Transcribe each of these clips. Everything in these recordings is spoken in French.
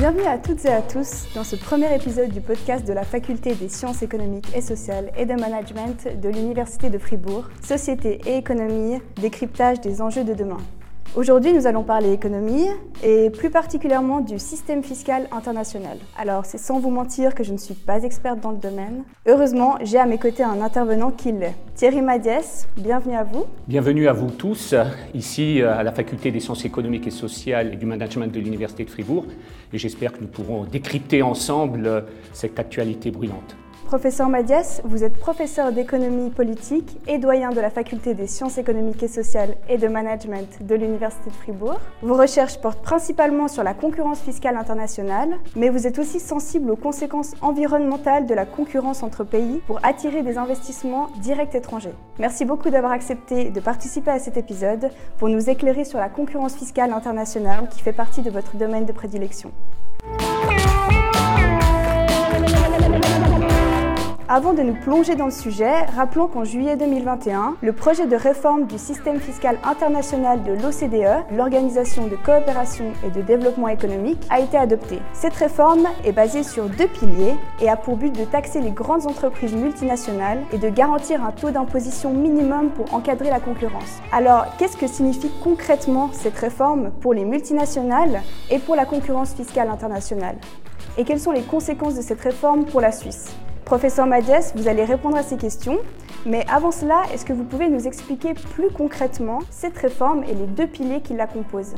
Bienvenue à toutes et à tous dans ce premier épisode du podcast de la Faculté des sciences économiques et sociales et de management de l'Université de Fribourg, Société et économie, décryptage des enjeux de demain. Aujourd'hui, nous allons parler économie et plus particulièrement du système fiscal international. Alors, c'est sans vous mentir que je ne suis pas experte dans le domaine. Heureusement, j'ai à mes côtés un intervenant qui l'est. Thierry Madiès, bienvenue à vous. Bienvenue à vous tous, ici à la Faculté des sciences économiques et sociales et du management de l'Université de Fribourg. Et j'espère que nous pourrons décrypter ensemble cette actualité brûlante. Professeur Madiès, vous êtes professeur d'économie politique et doyen de la faculté des sciences économiques et sociales et de management de l'Université de Fribourg. Vos recherches portent principalement sur la concurrence fiscale internationale, mais vous êtes aussi sensible aux conséquences environnementales de la concurrence entre pays pour attirer des investissements directs étrangers. Merci beaucoup d'avoir accepté de participer à cet épisode pour nous éclairer sur la concurrence fiscale internationale qui fait partie de votre domaine de prédilection. Avant de nous plonger dans le sujet, rappelons qu'en juillet 2021, le projet de réforme du système fiscal international de l'OCDE, l'Organisation de coopération et de développement économique, a été adopté. Cette réforme est basée sur deux piliers et a pour but de taxer les grandes entreprises multinationales et de garantir un taux d'imposition minimum pour encadrer la concurrence. Alors, qu'est-ce que signifie concrètement cette réforme pour les multinationales et pour la concurrence fiscale internationale? Et quelles sont les conséquences de cette réforme pour la Suisse? Professeur Madiès, vous allez répondre à ces questions. Mais avant cela, est-ce que vous pouvez nous expliquer plus concrètement cette réforme et les deux piliers qui la composent?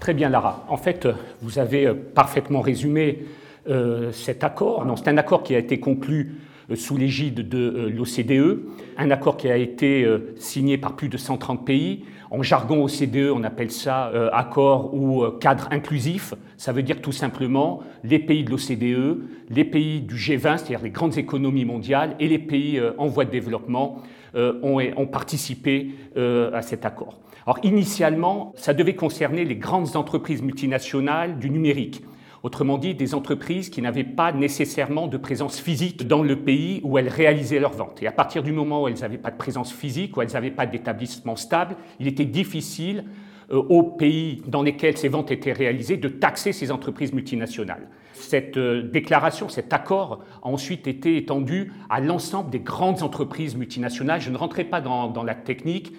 Très bien, Lara. En fait, vous avez euh, parfaitement résumé euh, cet accord. C'est un accord qui a été conclu euh, sous l'égide de l'OCDE, un accord qui a été signé par plus de 130 pays en jargon OCDE, on appelle ça euh, accord ou euh, cadre inclusif. Ça veut dire tout simplement les pays de l'OCDE, les pays du G20, c'est-à-dire les grandes économies mondiales, et les pays euh, en voie de développement ont, ont, participé à cet accord. Alors initialement, ça devait concerner les grandes entreprises multinationales du numérique. Autrement dit, des entreprises qui n'avaient pas nécessairement de présence physique dans le pays où elles réalisaient leurs ventes. Et à partir du moment où elles n'avaient pas de présence physique, où elles n'avaient pas d'établissement stable, il était difficile euh, aux pays dans lesquels ces ventes étaient réalisées de taxer ces entreprises multinationales. Cette euh, déclaration, cet accord a ensuite été étendu à l'ensemble des grandes entreprises multinationales. Je ne rentrerai pas dans, dans la technique,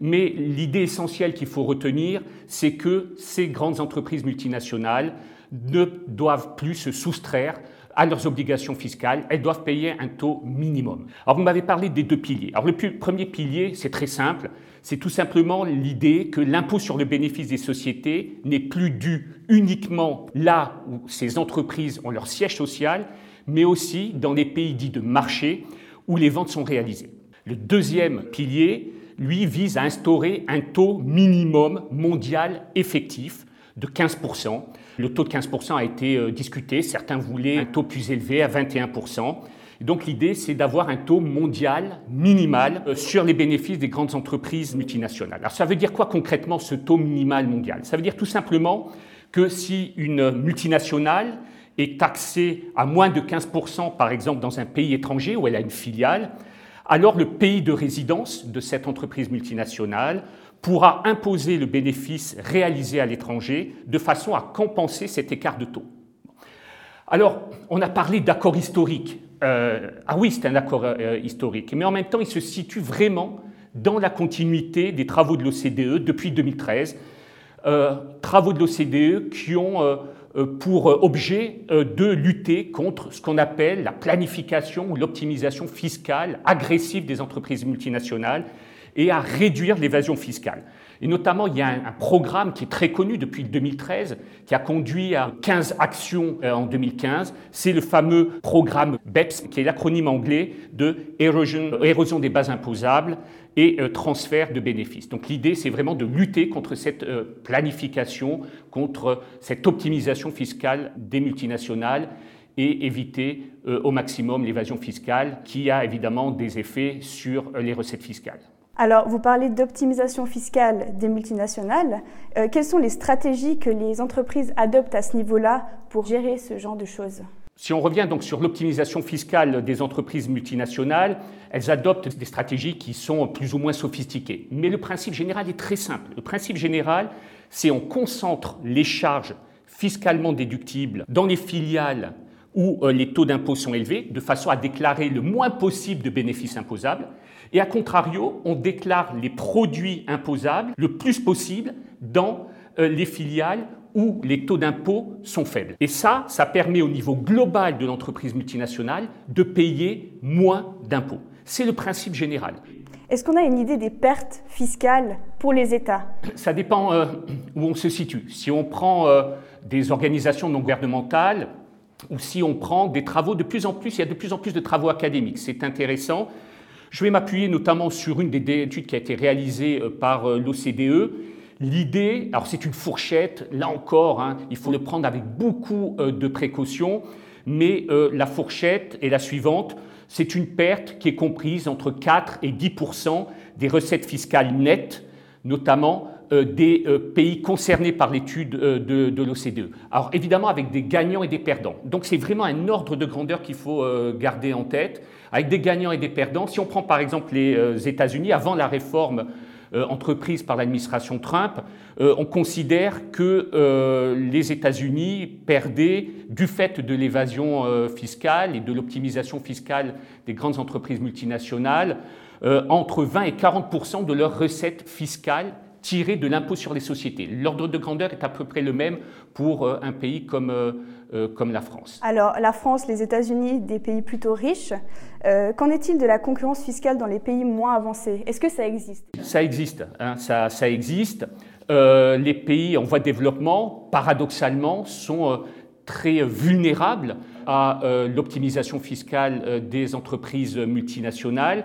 mais l'idée essentielle qu'il faut retenir, c'est que ces grandes entreprises multinationales ne doivent plus se soustraire à leurs obligations fiscales, elles doivent payer un taux minimum. Alors vous m'avez parlé des deux piliers. Alors le premier pilier, c'est très simple, c'est tout simplement l'idée que l'impôt sur le bénéfice des sociétés n'est plus dû uniquement là où ces entreprises ont leur siège social, mais aussi dans les pays dits de marché où les ventes sont réalisées. Le deuxième pilier, lui, vise à instaurer un taux minimum mondial effectif de 15%. Le taux de 15% a été euh, discuté, certains voulaient un taux plus élevé à 21%. Donc l'idée, c'est d'avoir un taux mondial minimal euh, sur les bénéfices des grandes entreprises multinationales. Alors ça veut dire quoi concrètement ce taux minimal mondial? Ça veut dire tout simplement que si une multinationale est taxée à moins de 15%, par exemple dans un pays étranger où elle a une filiale, alors le pays de résidence de cette entreprise multinationale pourra imposer le bénéfice réalisé à l'étranger de façon à compenser cet écart de taux. Alors, on a parlé d'accord historique. Euh, ah oui, c'est un accord euh, historique, mais en même temps, il se situe vraiment dans la continuité des travaux de l'OCDE depuis 2013, euh, travaux de l'OCDE qui ont pour objet de lutter contre ce qu'on appelle la planification ou l'optimisation fiscale agressive des entreprises multinationales et à réduire l'évasion fiscale. Et notamment, il y a un, programme qui est très connu depuis 2013, qui a conduit à 15 actions euh, en 2015. C'est le fameux programme BEPS, qui est l'acronyme anglais de érosion, des bases imposables et euh, transfert de bénéfices. Donc l'idée, c'est vraiment de lutter contre cette euh, planification, contre cette optimisation fiscale des multinationales et éviter au maximum l'évasion fiscale qui a évidemment des effets sur les recettes fiscales. Alors, vous parlez d'optimisation fiscale des multinationales. Euh, quelles sont les stratégies que les entreprises adoptent à ce niveau-là pour gérer ce genre de choses si on revient donc sur l'optimisation fiscale des entreprises multinationales, elles adoptent des stratégies qui sont plus ou moins sophistiquées. Mais le principe général est très simple. Le principe général, c'est on concentre les charges fiscalement déductibles dans les filiales où euh, les taux d'impôt sont élevés, de façon à déclarer le moins possible de bénéfices imposables. Et à contrario, on déclare les produits imposables le plus possible dans euh, les filiales où les taux d'impôt sont faibles. Et ça, ça permet au niveau global de l'entreprise multinationale de payer moins d'impôts. C'est le principe général. Est-ce qu'on a une idée des pertes fiscales pour les États? Ça dépend euh, où on se situe. Si on prend des organisations non gouvernementales, ou si on prend des travaux de plus en plus, il y a de plus en plus de travaux académiques. C'est intéressant. Je vais m'appuyer notamment sur une des études qui a été réalisée euh, par euh, l'OCDE. L'idée, alors c'est une fourchette, là encore, hein, il faut le prendre avec beaucoup euh, de précautions, mais la fourchette est la suivante. C'est une perte qui est comprise entre 4 et 10% des recettes fiscales nettes, notamment des euh, pays concernés par l'étude euh, de, l'OCDE. Alors évidemment avec des gagnants et des perdants. Donc c'est vraiment un ordre de grandeur qu'il faut garder en tête, avec des gagnants et des perdants. Si on prend par exemple les États-Unis, avant la réforme entreprise par l'administration Trump, on considère que les États-Unis perdaient, du fait de l'évasion fiscale et de l'optimisation fiscale des grandes entreprises multinationales, entre 20 et 40% de leurs recettes fiscales tiré de l'impôt sur les sociétés. L'ordre de grandeur est à peu près le même pour euh, un pays comme, euh, euh, comme la France. Alors, la France, les États-Unis, des pays plutôt riches. Qu'en est-il de la concurrence fiscale dans les pays moins avancés? Est-ce que ça existe? Ça existe, hein, ça, ça, existe. les pays en voie de développement, paradoxalement, sont très vulnérables à l'optimisation fiscale des entreprises multinationales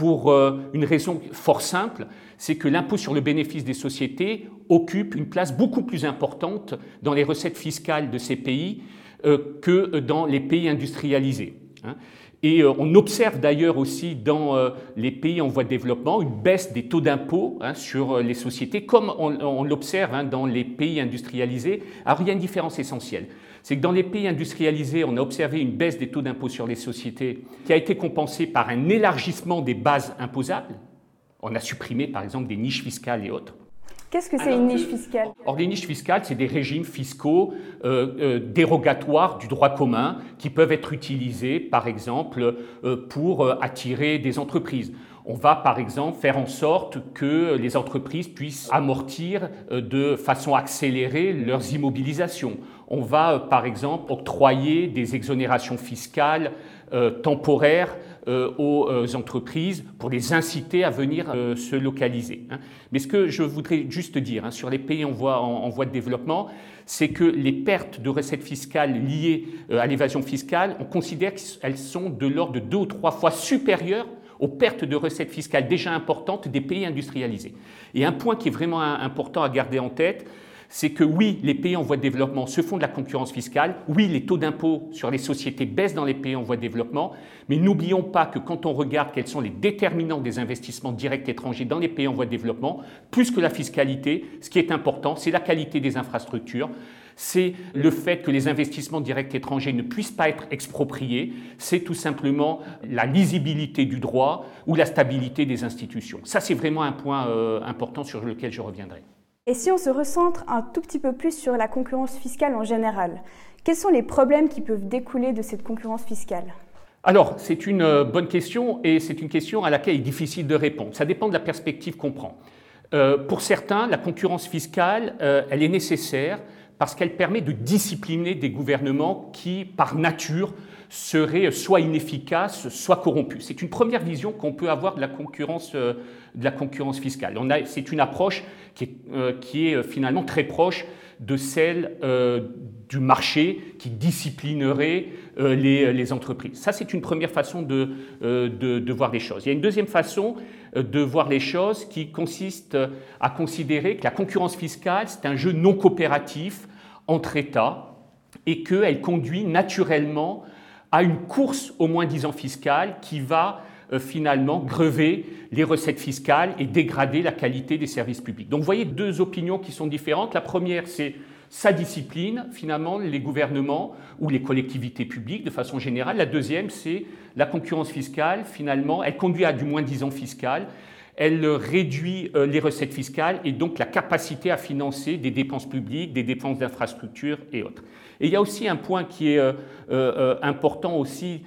pour une raison fort simple, c'est que l'impôt sur le bénéfice des sociétés occupe une place beaucoup plus importante dans les recettes fiscales de ces pays euh, que dans les pays industrialisés. Hein. Et euh, on observe d'ailleurs aussi dans euh, les pays en voie de développement une baisse des taux d'impôt hein, sur les sociétés, comme on, l'observe hein, dans les pays industrialisés. Alors il y a une différence essentielle. C'est que dans les pays industrialisés, on a observé une baisse des taux d'impôt sur les sociétés qui a été compensée par un élargissement des bases imposables, on a supprimé par exemple des niches fiscales et autres. Qu'est-ce que c'est une niche fiscale? Or, les niches fiscales, c'est des régimes fiscaux euh, euh, dérogatoires du droit commun qui peuvent être utilisés, par exemple, euh, pour attirer des entreprises. On va, par exemple, faire en sorte que les entreprises puissent amortir de façon accélérée leurs immobilisations. On va, par exemple, octroyer des exonérations fiscales temporaires euh, aux euh, entreprises pour les inciter à venir euh, se localiser. Hein. Mais ce que je voudrais juste dire hein, sur les pays en voie, en, voie de développement, c'est que les pertes de recettes fiscales liées à l'évasion fiscale, on considère qu'elles sont de l'ordre de deux ou trois fois supérieures aux pertes de recettes fiscales déjà importantes des pays industrialisés. Et un point qui est vraiment important à garder en tête, c'est que oui, les pays en voie de développement se font de la concurrence fiscale, oui, les taux d'impôt sur les sociétés baissent dans les pays en voie de développement, mais n'oublions pas que quand on regarde quels sont les déterminants des investissements directs étrangers dans les pays en voie de développement, plus que la fiscalité, ce qui est important, c'est la qualité des infrastructures, c'est le fait que les investissements directs étrangers ne puissent pas être expropriés, c'est tout simplement la lisibilité du droit ou la stabilité des institutions. Ça, c'est vraiment un point euh, important sur lequel je reviendrai. Et si on se recentre un tout petit peu plus sur la concurrence fiscale en général, quels sont les problèmes qui peuvent découler de cette concurrence fiscale? Alors, c'est une euh, bonne question et c'est une question à laquelle il est difficile de répondre. Ça dépend de la perspective qu'on prend. Euh, pour certains, la concurrence fiscale, euh, elle est nécessaire parce qu'elle permet de discipliner des gouvernements qui, par nature, seraient soit inefficaces, soit corrompus. C'est une première vision qu'on peut avoir de la concurrence, de la concurrence fiscale. C'est une approche qui est, euh, euh, finalement très proche de celle euh, du marché qui disciplinerait les, entreprises. Ça, c'est une première façon de, voir les choses. Il y a une deuxième façon de voir les choses qui consiste à considérer que la concurrence fiscale, c'est un jeu non coopératif entre États et qu'elle conduit naturellement à une course au moins disant fiscal qui va euh, finalement grever les recettes fiscales et dégrader la qualité des services publics. Donc vous voyez deux opinions qui sont différentes. La première, c'est sa discipline, finalement, les gouvernements ou les collectivités publiques de façon générale. La deuxième, c'est la concurrence fiscale, finalement, elle conduit à du moins-disant fiscal elle réduit euh, les recettes fiscales et donc la capacité à financer des dépenses publiques, des dépenses d'infrastructures et autres. Et il y a aussi un point qui est euh, euh, important aussi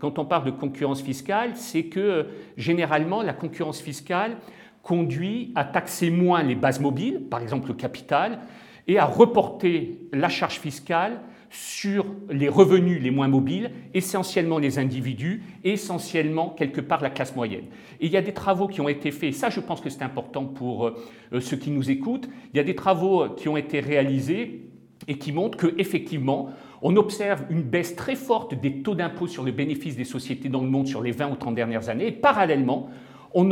quand on parle de concurrence fiscale, c'est que généralement la concurrence fiscale conduit à taxer moins les bases mobiles, par exemple le capital, et à reporter la charge fiscale sur les revenus les moins mobiles, essentiellement les individus, et essentiellement quelque part la classe moyenne. Et il y a des travaux qui ont été faits, ça je pense que c'est important pour euh, ceux qui nous écoutent, il y a des travaux qui ont été réalisés et qui montrent qu'effectivement, on observe une baisse très forte des taux d'impôt sur le bénéfice des sociétés dans le monde sur les 20 ou 30 dernières années, et parallèlement, on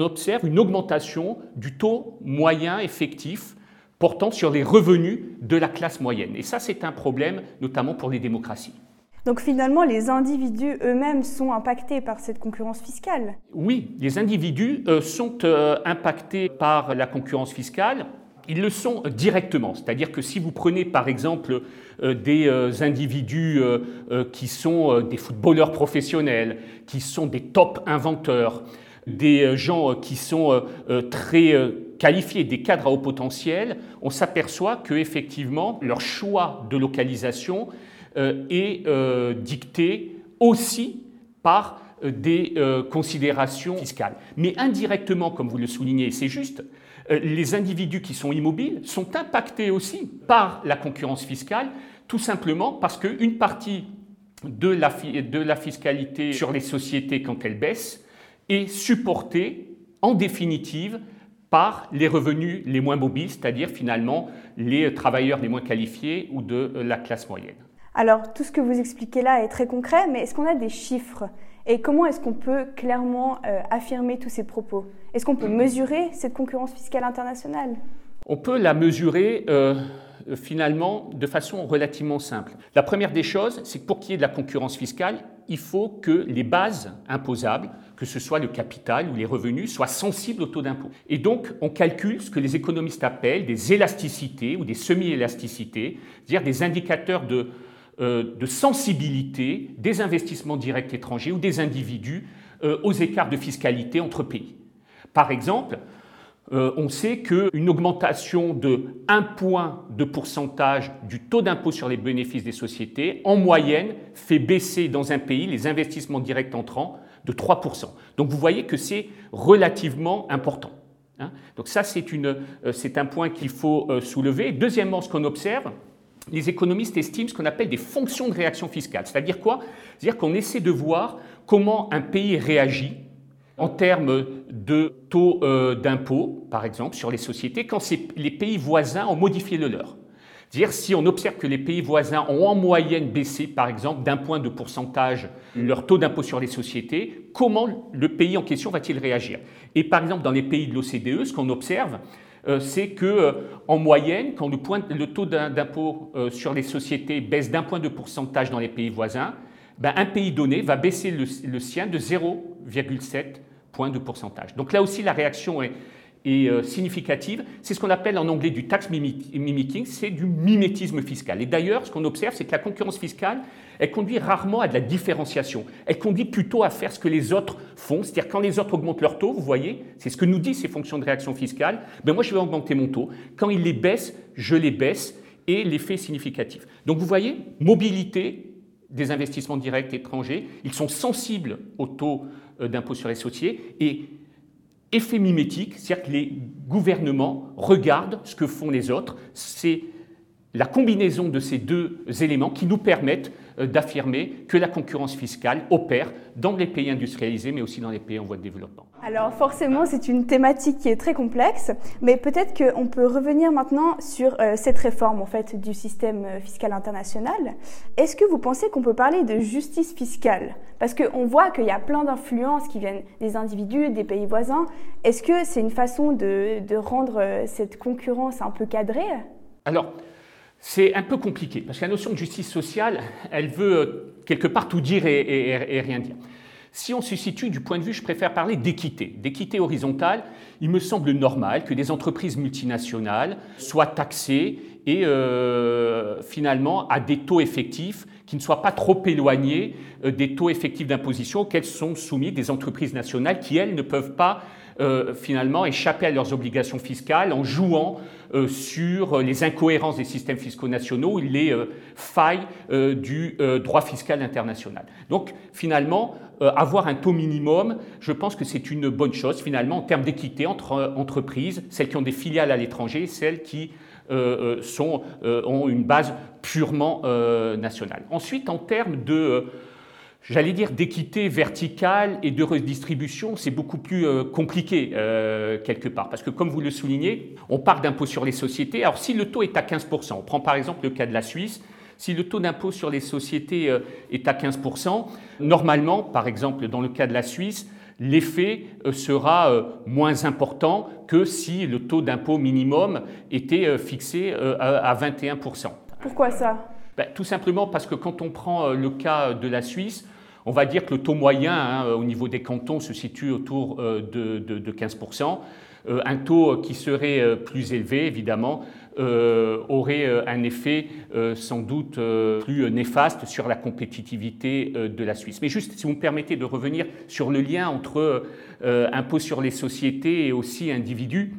observe une augmentation du taux moyen effectif portant sur les revenus de la classe moyenne. Et ça, c'est un problème, notamment pour les démocraties. Donc finalement, les individus eux-mêmes sont impactés par cette concurrence fiscale Oui, les individus euh, sont euh, impactés par la concurrence fiscale. Ils le sont directement, c'est-à-dire que si vous prenez par exemple euh, des individus qui sont des footballeurs professionnels, qui sont des top inventeurs, des gens qui sont très qualifiés des cadres à haut potentiel, on s'aperçoit qu'effectivement, leur choix de localisation euh, est euh, dicté aussi par euh, des considérations fiscales. Mais indirectement, comme vous le soulignez, c'est juste, les individus qui sont immobiles sont impactés aussi par la concurrence fiscale, tout simplement parce qu'une partie de la, de la fiscalité sur les sociétés, quand elle baisse, est supportée en définitive par les revenus les moins mobiles, c'est-à-dire finalement les travailleurs les moins qualifiés ou de euh, la classe moyenne. Alors, tout ce que vous expliquez là est très concret, mais est-ce qu'on a des chiffres? Et comment est-ce qu'on peut clairement euh, affirmer tous ces propos? Est-ce qu'on peut mesurer cette concurrence fiscale internationale? On peut la mesurer euh, finalement de façon relativement simple. La première des choses, c'est que pour qu'il y ait de la concurrence fiscale, il faut que les bases imposables, que ce soit le capital ou les revenus, soient sensibles au taux d'impôt. Et donc, on calcule ce que les économistes appellent des élasticités ou des semi-élasticités, c'est-à-dire des indicateurs de, euh, sensibilité des investissements directs étrangers ou des individus euh, aux écarts de fiscalité entre pays. Par exemple, euh, on sait qu'une augmentation de 1 point de pourcentage du taux d'impôt sur les bénéfices des sociétés, en moyenne, fait baisser dans un pays les investissements directs entrants de 3%. Donc vous voyez que c'est relativement important. Hein. Donc ça, euh, c'est un point qu'il faut euh, soulever. Deuxièmement, ce qu'on observe, les économistes estiment ce qu'on appelle des fonctions de réaction fiscale. C'est-à-dire quoi? C'est-à-dire qu'on essaie de voir comment un pays réagit en termes de taux euh, d'impôt, par exemple, sur les sociétés, quand les pays voisins ont modifié le leur. C'est-à-dire si on observe que les pays voisins ont en moyenne baissé, par exemple, d'un point de pourcentage leur taux d'impôt sur les sociétés, comment le pays en question va-t-il réagir? Et par exemple, dans les pays de l'OCDE, ce qu'on observe, euh, c'est que euh, en moyenne, quand le, taux d'impôt sur les sociétés baisse d'un point de pourcentage dans les pays voisins, ben, un pays donné va baisser le, sien de 0,7 points de pourcentage. Donc là aussi, la réaction est, euh, significative. C'est ce qu'on appelle en anglais du tax mimicking, c'est du mimétisme fiscal. Et d'ailleurs, ce qu'on observe, c'est que la concurrence fiscale, elle conduit rarement à de la différenciation. Elle conduit plutôt à faire ce que les autres font. C'est-à-dire quand les autres augmentent leur taux, vous voyez, c'est ce que nous disent ces fonctions de réaction fiscale, ben moi je vais augmenter mon taux. Quand ils les baissent, je les baisse et l'effet significatif. Donc vous voyez, mobilité, des investissements directs étrangers, ils sont sensibles au taux euh, d'impôt sur les sociétés et effet mimétique, c'est-à-dire que les gouvernements regardent ce que font les autres. C'est la combinaison de ces deux éléments qui nous permettent d'affirmer que la concurrence fiscale opère dans les pays industrialisés, mais aussi dans les pays en voie de développement. Alors forcément, c'est une thématique qui est très complexe, mais peut-être qu'on peut revenir maintenant sur euh, cette réforme en fait du système euh, fiscal international. Est-ce que vous pensez qu'on peut parler de justice fiscale? Parce qu'on voit qu'il y a plein d'influences qui viennent des individus, des pays voisins. Est-ce que c'est une façon de, rendre cette concurrence un peu cadrée? Alors, c'est un peu compliqué, parce que la notion de justice sociale, elle veut euh, quelque part tout dire et, rien dire. Si on se situe du point de vue, je préfère parler d'équité, d'équité horizontale, il me semble normal que des entreprises multinationales soient taxées et euh, finalement à des taux effectifs qui ne soient pas trop éloignés euh, des taux effectifs d'imposition auxquels sont soumis des entreprises nationales qui, elles, ne peuvent pas finalement échapper à leurs obligations fiscales en jouant sur les incohérences des systèmes fiscaux nationaux et les euh, failles du droit fiscal international. Donc finalement, avoir un taux minimum, je pense que c'est une bonne chose finalement en termes d'équité entre entreprises, celles qui ont des filiales à l'étranger, celles qui sont, ont une base purement nationale. Ensuite, en termes de j'allais dire, d'équité verticale et de redistribution, c'est beaucoup plus euh, compliqué euh, quelque part. Parce que comme vous le soulignez, on part d'impôt sur les sociétés. Alors si le taux est à 15%, on prend par exemple le cas de la Suisse, si le taux d'impôt sur les sociétés euh, est à 15%, normalement, par exemple dans le cas de la Suisse, l'effet sera moins important que si le taux d'impôt minimum était fixé à 21%. Pourquoi ça? Ben, Tout simplement parce que quand on prend le cas de la Suisse, on va dire que le taux moyen hein, au niveau des cantons se situe autour euh, de, 15%. Euh, un taux qui serait euh, plus élevé, évidemment, aurait un effet sans doute plus néfaste sur la compétitivité de la Suisse. Mais juste, si vous me permettez de revenir sur le lien entre impôt sur les sociétés et aussi individus,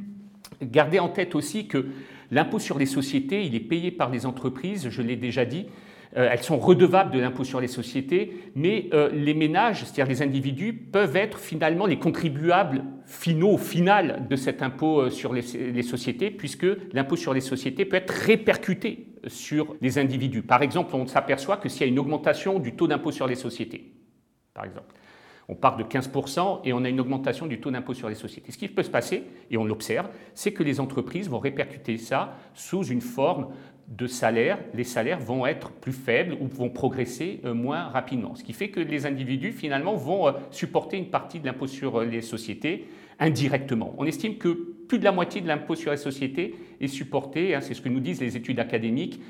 gardez en tête aussi que l'impôt sur les sociétés, il est payé par les entreprises, je l'ai déjà dit, euh, elles sont redevables de l'impôt sur les sociétés, mais euh, les ménages, c'est-à-dire les individus, peuvent être finalement les contribuables finaux, final de cet impôt euh, sur les, sociétés, puisque l'impôt sur les sociétés peut être répercuté sur les individus. Par exemple, on s'aperçoit que s'il y a une augmentation du taux d'impôt sur les sociétés, par exemple, on part de 15% et on a une augmentation du taux d'impôt sur les sociétés. Ce qui peut se passer, et on l'observe, c'est que les entreprises vont répercuter ça sous une forme de salaire, les salaires vont être plus faibles ou vont progresser euh, moins rapidement. Ce qui fait que les individus, finalement, vont euh, supporter une partie de l'impôt sur euh, les sociétés indirectement. On estime que plus de la moitié de l'impôt sur les sociétés est supporté, hein, c'est ce que nous disent les études académiques,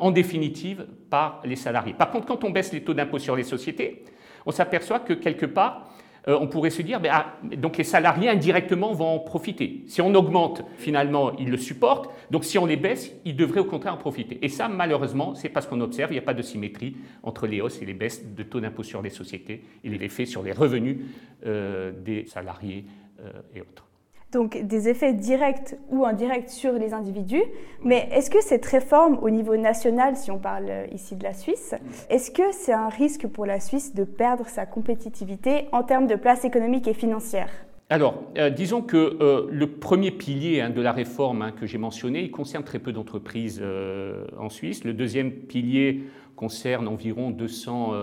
en définitive par les salariés. Par contre, quand on baisse les taux d'impôt sur les sociétés, on s'aperçoit que quelque part, euh, on pourrait se dire, ben, ah, donc les salariés indirectement vont en profiter. Si on augmente, finalement, ils le supportent. Donc si on les baisse, ils devraient au contraire en profiter. Et ça, malheureusement, c'est parce qu'on observe, il n'y a pas de symétrie entre les hausses et les baisses de taux d'impôt sur les sociétés et les effets sur les revenus euh, des salariés euh, et autres donc des effets directs ou indirects sur les individus. Mais est-ce que cette réforme au niveau national, si on parle ici de la Suisse, est-ce que c'est un risque pour la Suisse de perdre sa compétitivité en termes de place économique et financière? Alors, euh, disons que euh, le premier pilier hein, de la réforme hein, que j'ai mentionné, il concerne très peu d'entreprises euh, en Suisse. Le deuxième pilier concerne environ 200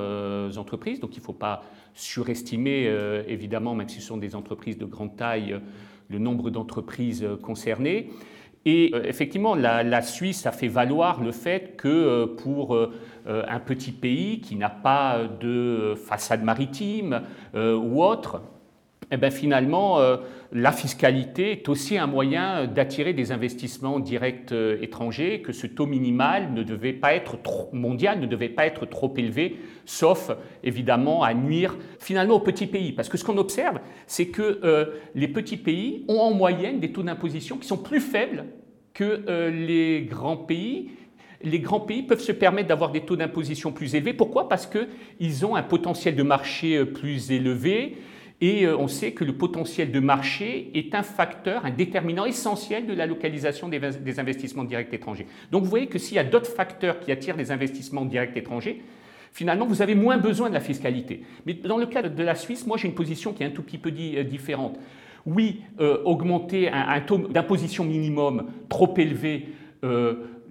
entreprises, donc il ne faut pas surestimer, évidemment, même si ce sont des entreprises de grande taille, le nombre d'entreprises euh, concernées. Et euh, effectivement, la, Suisse a fait valoir le fait que euh, pour un petit pays qui n'a pas de façade maritime ou autre, eh bien, finalement, euh, la fiscalité est aussi un moyen d'attirer des investissements directs euh, étrangers, que ce taux minimal ne devait pas être trop, mondial ne devait pas être trop élevé, sauf évidemment à nuire finalement aux petits pays. Parce que ce qu'on observe, c'est que euh, les petits pays ont en moyenne des taux d'imposition qui sont plus faibles que les grands pays les grands pays peuvent se permettre d'avoir des taux d'imposition plus élevés. Pourquoi? Parce qu'ils ont un potentiel de marché plus élevé, et euh, on sait que le potentiel de marché est un facteur, un déterminant essentiel de la localisation des investissements directs étrangers. Donc vous voyez que s'il y a d'autres facteurs qui attirent des investissements directs étrangers, finalement, vous avez moins besoin de la fiscalité. Mais dans le cas de la Suisse, moi j'ai une position qui est un tout petit peu euh, différente. Oui, euh, augmenter un, taux d'imposition minimum trop élevé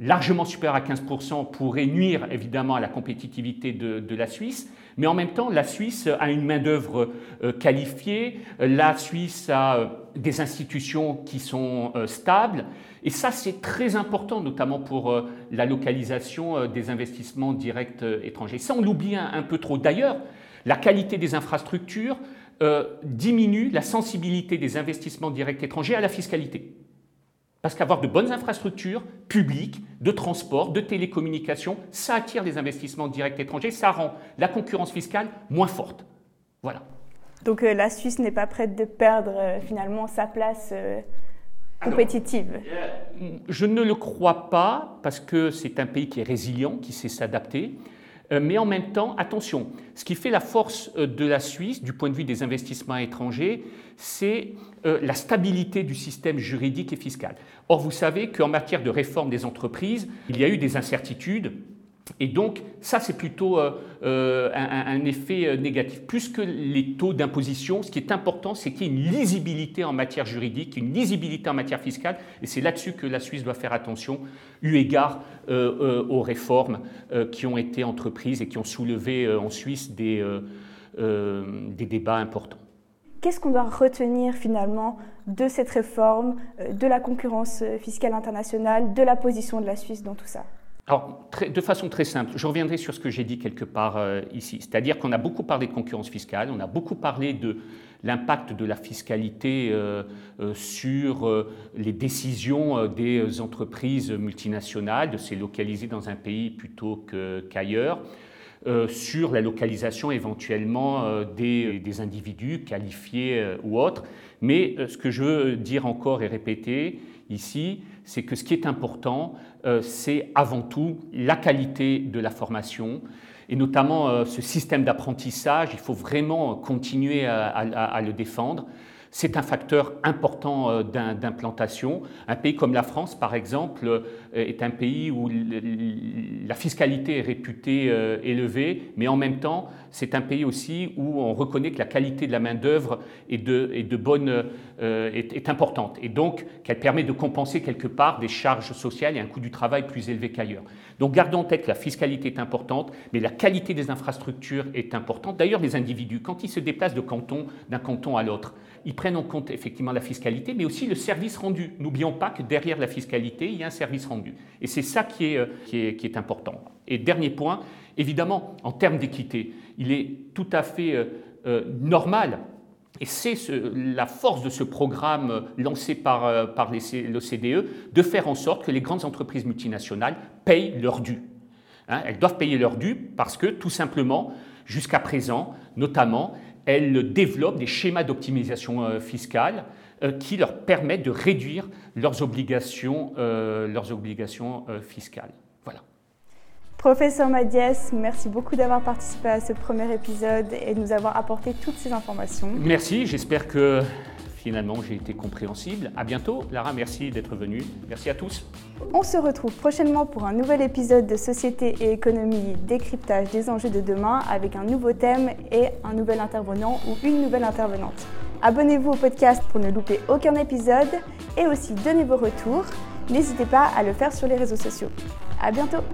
largement supérieur à 15% pourrait nuire évidemment à la compétitivité de, la Suisse, mais en même temps, la Suisse a une main-d'œuvre euh, qualifiée, la Suisse a euh, des institutions qui sont euh, stables, et ça c'est très important, notamment pour la localisation des investissements directs étrangers. Ça, on l'oublie un, peu trop. D'ailleurs, la qualité des infrastructures diminue la sensibilité des investissements directs étrangers à la fiscalité. Parce qu'avoir de bonnes infrastructures publiques, de transport, de télécommunications, ça attire les investissements directs étrangers, ça rend la concurrence fiscale moins forte. Voilà. Donc la Suisse n'est pas prête de perdre finalement sa place compétitive Je ne le crois pas parce que c'est un pays qui est résilient, qui sait s'adapter. Euh, mais en même temps, attention, ce qui fait la force euh, de la Suisse du point de vue des investissements étrangers, c'est euh, la stabilité du système juridique et fiscal. Or, vous savez qu'en matière de réforme des entreprises, il y a eu des incertitudes et donc, ça, c'est plutôt euh, euh, un, effet euh, négatif. Plus que les taux d'imposition, ce qui est important, c'est qu'il y ait une lisibilité en matière juridique, une lisibilité en matière fiscale, et c'est là-dessus que la Suisse doit faire attention, eu égard aux réformes qui ont été entreprises et qui ont soulevé en Suisse des, des débats importants. Qu'est-ce qu'on doit retenir finalement de cette réforme, de la concurrence fiscale internationale, de la position de la Suisse dans tout ça? Alors, de façon très simple, je reviendrai sur ce que j'ai dit quelque part euh, ici. C'est-à-dire qu'on a beaucoup parlé de concurrence fiscale, on a beaucoup parlé de l'impact de la fiscalité euh, euh, sur les décisions des entreprises multinationales, de se localiser dans un pays plutôt qu'ailleurs. sur la localisation éventuellement des, des individus qualifiés ou autres. Mais ce que je veux dire encore et répéter ici, c'est que ce qui est important, euh, c'est avant tout la qualité de la formation et notamment euh, ce système d'apprentissage. Il faut vraiment continuer à le défendre c'est un facteur important euh, d'implantation. Un pays comme la France, par exemple, est un pays où la fiscalité est réputée élevée, mais en même temps, c'est un pays aussi où on reconnaît que la qualité de la main-d'œuvre est, de, de bonne, est, importante, et donc qu'elle permet de compenser quelque part des charges sociales et un coût du travail plus élevé qu'ailleurs. Donc gardons en tête que la fiscalité est importante, mais la qualité des infrastructures est importante. D'ailleurs, les individus, quand ils se déplacent de canton, d'un canton à l'autre, ils prennent en compte effectivement la fiscalité, mais aussi le service rendu. N'oublions pas que derrière la fiscalité, il y a un service rendu. Et c'est ça qui est, euh, qui, est, qui est, important. Et dernier point, évidemment, en termes d'équité, il est tout à fait euh, euh, normal et c'est la force de ce programme lancé par, par l'OCDE de faire en sorte que les grandes entreprises multinationales payent leur dû. Hein, elles doivent payer leur dû parce que, tout simplement, jusqu'à présent, notamment, elles développent des schémas d'optimisation euh, fiscale euh, qui leur permettent de réduire euh, leurs obligations fiscales. Professeur Madiès, merci beaucoup d'avoir participé à ce premier épisode et de nous avoir apporté toutes ces informations. Merci, j'espère que finalement j'ai été compréhensible. À bientôt. Lara, merci d'être venue. Merci à tous. On se retrouve prochainement pour un nouvel épisode de Société et économie, décryptage des enjeux de demain avec un nouveau thème et un nouvel intervenant ou une nouvelle intervenante. Abonnez-vous au podcast pour ne louper aucun épisode et aussi donnez vos retours. N'hésitez pas à le faire sur les réseaux sociaux. À bientôt!